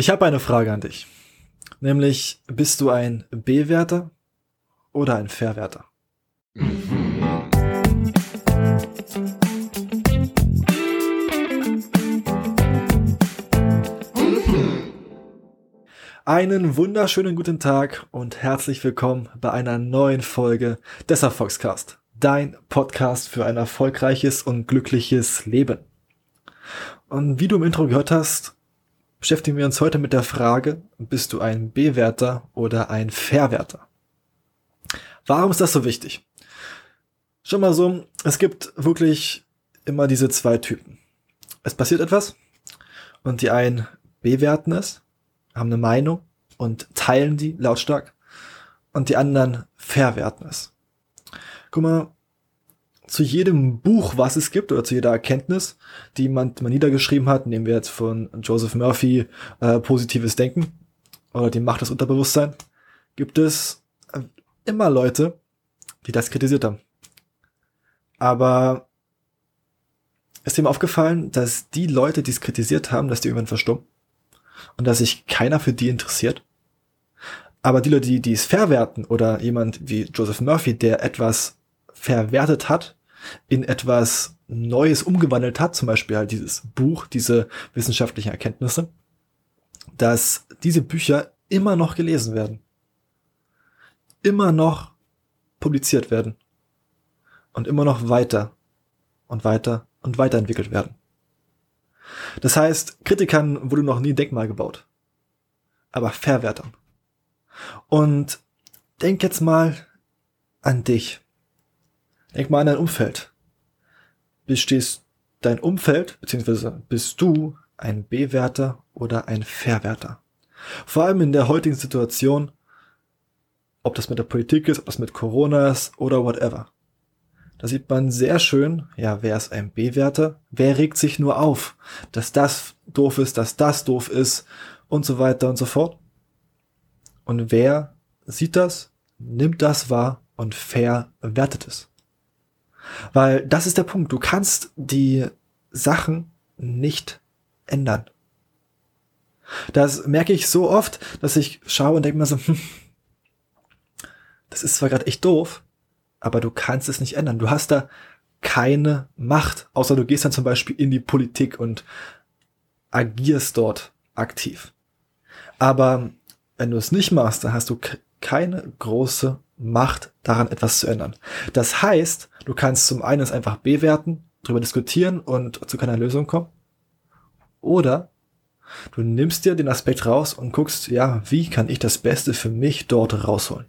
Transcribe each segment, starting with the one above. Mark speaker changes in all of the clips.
Speaker 1: Ich habe eine Frage an dich. Nämlich, bist du ein B-Werter oder ein Verwerter? Einen wunderschönen guten Tag und herzlich willkommen bei einer neuen Folge des Erfolgscast. Dein Podcast für ein erfolgreiches und glückliches Leben. Und wie du im Intro gehört hast, beschäftigen wir uns heute mit der Frage, bist du ein B-Werter oder ein Verwerter? Warum ist das so wichtig? Schon mal so, es gibt wirklich immer diese zwei Typen. Es passiert etwas und die einen bewerten es, haben eine Meinung und teilen die lautstark und die anderen verwerten es. Guck mal, zu jedem Buch, was es gibt, oder zu jeder Erkenntnis, die man mal niedergeschrieben hat, nehmen wir jetzt von Joseph Murphy äh, positives Denken oder die Macht des Unterbewusstseins, gibt es äh, immer Leute, die das kritisiert haben. Aber ist ihm aufgefallen, dass die Leute, die es kritisiert haben, dass die irgendwann verstummen und dass sich keiner für die interessiert. Aber die Leute, die, die es verwerten oder jemand wie Joseph Murphy, der etwas verwertet hat, in etwas Neues umgewandelt hat, zum Beispiel halt dieses Buch, diese wissenschaftlichen Erkenntnisse, dass diese Bücher immer noch gelesen werden, immer noch publiziert werden und immer noch weiter und weiter und weiterentwickelt werden. Das heißt, Kritikern wurde noch nie Denkmal gebaut, aber Verwertern. Und denk jetzt mal an dich. Denk mal an dein Umfeld. Bestehst dein Umfeld, beziehungsweise bist du ein B-Werter oder ein Verwerter? Vor allem in der heutigen Situation, ob das mit der Politik ist, ob das mit Corona ist oder whatever. Da sieht man sehr schön, ja, wer ist ein B-Werter? Wer regt sich nur auf, dass das doof ist, dass das doof ist und so weiter und so fort. Und wer sieht das, nimmt das wahr und verwertet es. Weil das ist der Punkt. Du kannst die Sachen nicht ändern. Das merke ich so oft, dass ich schaue und denke mir so, hm, das ist zwar gerade echt doof, aber du kannst es nicht ändern. Du hast da keine Macht, außer du gehst dann zum Beispiel in die Politik und agierst dort aktiv. Aber wenn du es nicht machst, dann hast du keine große Macht daran, etwas zu ändern. Das heißt, du kannst zum einen es einfach bewerten, darüber diskutieren und zu keiner Lösung kommen. Oder du nimmst dir den Aspekt raus und guckst, ja, wie kann ich das Beste für mich dort rausholen?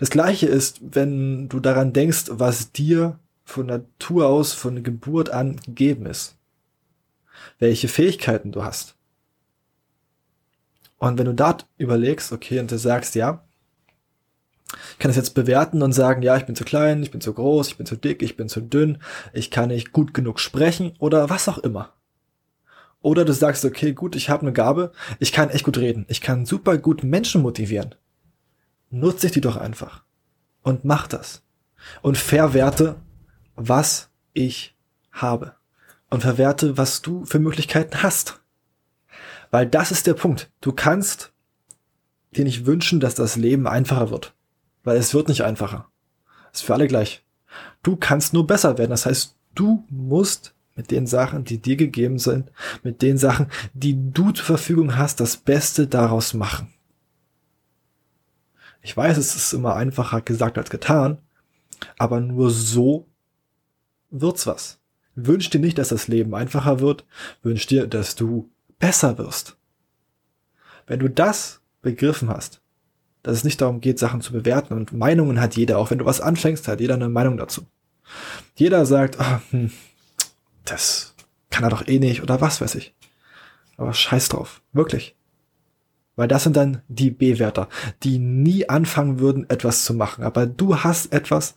Speaker 1: Das gleiche ist, wenn du daran denkst, was dir von Natur aus, von Geburt an gegeben ist. Welche Fähigkeiten du hast. Und wenn du da überlegst, okay, und du sagst, ja, ich kann es jetzt bewerten und sagen, ja, ich bin zu klein, ich bin zu groß, ich bin zu dick, ich bin zu dünn, ich kann nicht gut genug sprechen oder was auch immer. Oder du sagst, okay, gut, ich habe eine Gabe, ich kann echt gut reden, ich kann super gut Menschen motivieren. Nutze ich die doch einfach und mach das und verwerte, was ich habe und verwerte, was du für Möglichkeiten hast. Weil das ist der Punkt. Du kannst dir nicht wünschen, dass das Leben einfacher wird weil es wird nicht einfacher. Ist für alle gleich. Du kannst nur besser werden. Das heißt, du musst mit den Sachen, die dir gegeben sind, mit den Sachen, die du zur Verfügung hast, das Beste daraus machen. Ich weiß, es ist immer einfacher gesagt als getan, aber nur so wird's was. Wünsch dir nicht, dass das Leben einfacher wird, wünsch dir, dass du besser wirst. Wenn du das begriffen hast, dass es nicht darum geht, Sachen zu bewerten. Und Meinungen hat jeder. Auch wenn du was anfängst, hat jeder eine Meinung dazu. Jeder sagt, oh, hm, das kann er doch eh nicht oder was weiß ich. Aber scheiß drauf. Wirklich. Weil das sind dann die B-Werter, die nie anfangen würden, etwas zu machen. Aber du hast etwas,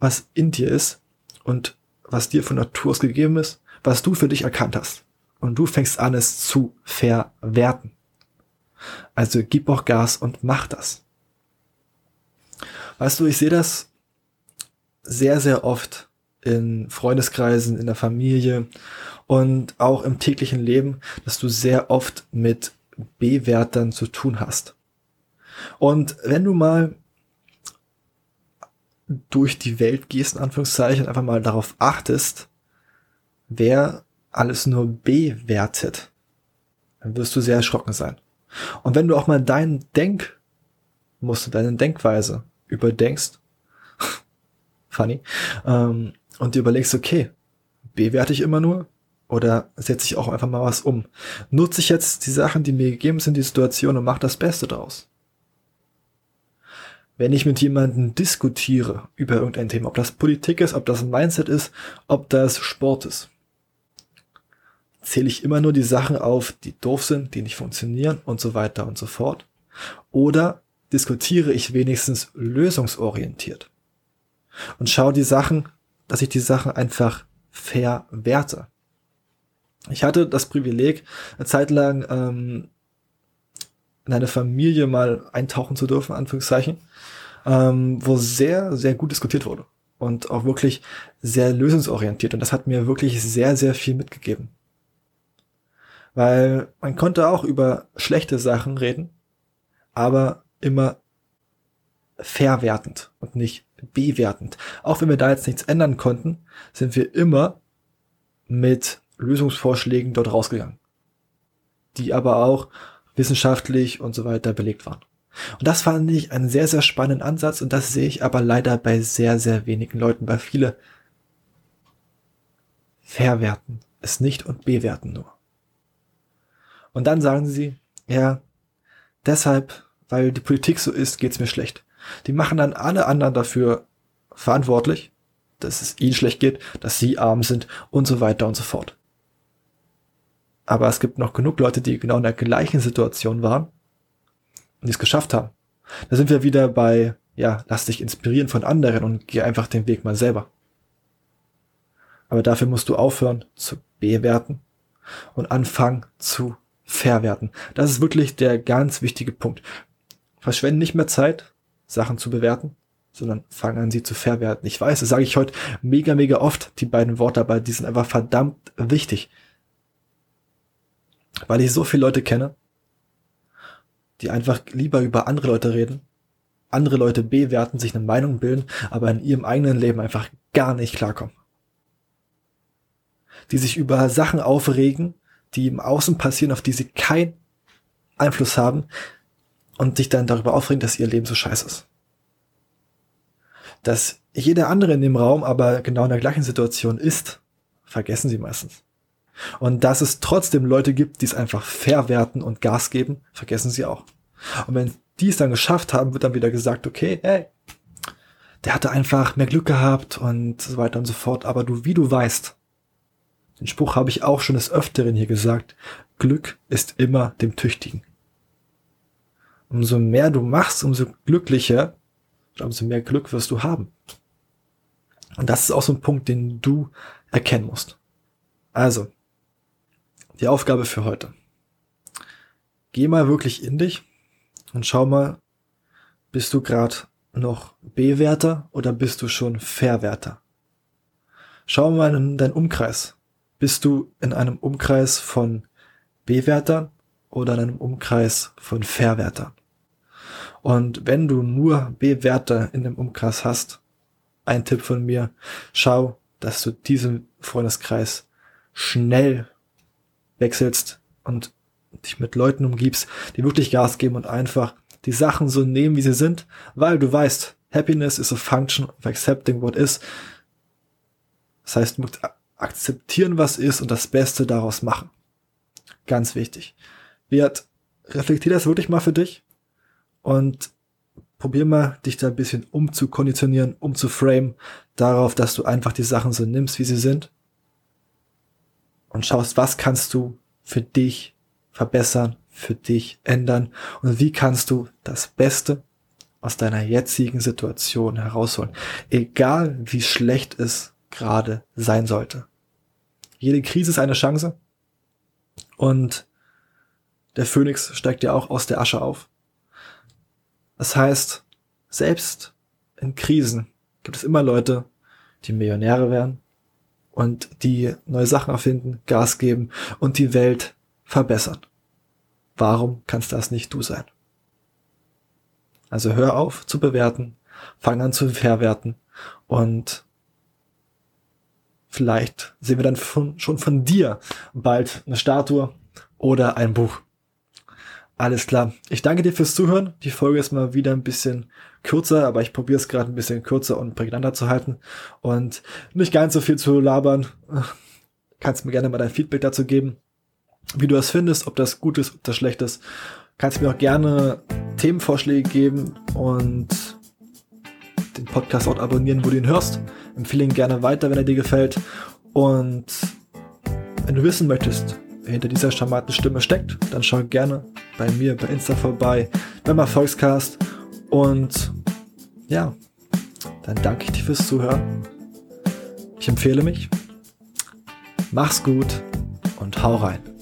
Speaker 1: was in dir ist und was dir von Natur aus gegeben ist, was du für dich erkannt hast. Und du fängst an, es zu verwerten. Also gib auch Gas und mach das. Weißt du, ich sehe das sehr, sehr oft in Freundeskreisen, in der Familie und auch im täglichen Leben, dass du sehr oft mit B-Wertern zu tun hast. Und wenn du mal durch die Welt gehst, in Anführungszeichen, einfach mal darauf achtest, wer alles nur bewertet, dann wirst du sehr erschrocken sein. Und wenn du auch mal deinen Denkmuster, deine Denkweise überdenkst, funny, ähm, und dir überlegst, okay, bewerte ich immer nur oder setze ich auch einfach mal was um? Nutze ich jetzt die Sachen, die mir gegeben sind, die Situation und mache das Beste draus? Wenn ich mit jemandem diskutiere über irgendein Thema, ob das Politik ist, ob das ein Mindset ist, ob das Sport ist, zähle ich immer nur die Sachen auf, die doof sind, die nicht funktionieren und so weiter und so fort? Oder diskutiere ich wenigstens lösungsorientiert und schaue die Sachen, dass ich die Sachen einfach verwerte. Ich hatte das Privileg, eine Zeit lang ähm, in eine Familie mal eintauchen zu dürfen, Anführungszeichen, ähm, wo sehr, sehr gut diskutiert wurde und auch wirklich sehr lösungsorientiert. Und das hat mir wirklich sehr, sehr viel mitgegeben. Weil man konnte auch über schlechte Sachen reden, aber immer verwertend und nicht bewertend. Auch wenn wir da jetzt nichts ändern konnten, sind wir immer mit Lösungsvorschlägen dort rausgegangen, die aber auch wissenschaftlich und so weiter belegt waren. Und das fand ich einen sehr, sehr spannenden Ansatz und das sehe ich aber leider bei sehr, sehr wenigen Leuten, weil viele verwerten es nicht und bewerten nur. Und dann sagen sie, ja, deshalb, weil die Politik so ist, geht's mir schlecht. Die machen dann alle anderen dafür verantwortlich, dass es ihnen schlecht geht, dass sie arm sind und so weiter und so fort. Aber es gibt noch genug Leute, die genau in der gleichen Situation waren und die es geschafft haben. Da sind wir wieder bei, ja, lass dich inspirieren von anderen und geh einfach den Weg mal selber. Aber dafür musst du aufhören zu bewerten und anfangen zu verwerten. Das ist wirklich der ganz wichtige Punkt. Verschwende nicht mehr Zeit, Sachen zu bewerten, sondern fang an, sie zu verwerten. Ich weiß, das sage ich heute mega, mega oft, die beiden Worte, aber die sind einfach verdammt wichtig. Weil ich so viele Leute kenne, die einfach lieber über andere Leute reden, andere Leute bewerten, sich eine Meinung bilden, aber in ihrem eigenen Leben einfach gar nicht klarkommen. Die sich über Sachen aufregen, die im Außen passieren, auf die sie keinen Einfluss haben und sich dann darüber aufregen, dass ihr Leben so scheiße ist. Dass jeder andere in dem Raum aber genau in der gleichen Situation ist, vergessen sie meistens. Und dass es trotzdem Leute gibt, die es einfach verwerten und Gas geben, vergessen sie auch. Und wenn die es dann geschafft haben, wird dann wieder gesagt, okay, hey, der hatte einfach mehr Glück gehabt und so weiter und so fort. Aber du, wie du weißt, den Spruch habe ich auch schon des Öfteren hier gesagt. Glück ist immer dem Tüchtigen. Umso mehr du machst, umso glücklicher, umso mehr Glück wirst du haben. Und das ist auch so ein Punkt, den du erkennen musst. Also, die Aufgabe für heute. Geh mal wirklich in dich und schau mal, bist du gerade noch B-Werter oder bist du schon Verwerter? Schau mal in deinen Umkreis. Bist du in einem Umkreis von B-Wertern oder in einem Umkreis von Verwertern? Und wenn du nur B-Werte in dem Umkreis hast, ein Tipp von mir, schau, dass du diesen Freundeskreis schnell wechselst und dich mit Leuten umgibst, die wirklich Gas geben und einfach die Sachen so nehmen, wie sie sind, weil du weißt, Happiness is a function of accepting what is. Das heißt, akzeptieren, was ist und das Beste daraus machen. Ganz wichtig. Wert, reflektier das wirklich mal für dich und probier mal, dich da ein bisschen umzukonditionieren, umzuframen, darauf, dass du einfach die Sachen so nimmst, wie sie sind und schaust, was kannst du für dich verbessern, für dich ändern und wie kannst du das Beste aus deiner jetzigen Situation herausholen, egal wie schlecht es gerade sein sollte. Jede Krise ist eine Chance und der Phönix steigt ja auch aus der Asche auf. Das heißt, selbst in Krisen gibt es immer Leute, die Millionäre werden und die neue Sachen erfinden, Gas geben und die Welt verbessern. Warum kannst das nicht du sein? Also hör auf zu bewerten, fang an zu verwerten und vielleicht sehen wir dann von, schon von dir bald eine Statue oder ein Buch. Alles klar. Ich danke dir fürs Zuhören. Die Folge ist mal wieder ein bisschen kürzer, aber ich probiere es gerade ein bisschen kürzer und prägnanter zu halten und nicht ganz so viel zu labern. Kannst mir gerne mal dein Feedback dazu geben, wie du das findest, ob das gut ist, ob das schlecht ist. Kannst mir auch gerne Themenvorschläge geben und den Podcast auch abonnieren, wo du ihn hörst. Empfehle ihn gerne weiter, wenn er dir gefällt. Und wenn du wissen möchtest, hinter dieser charmanten Stimme steckt, dann schau gerne bei mir bei Insta vorbei, beim Erfolgscast. Und ja, dann danke ich dir fürs Zuhören. Ich empfehle mich. Mach's gut und hau rein.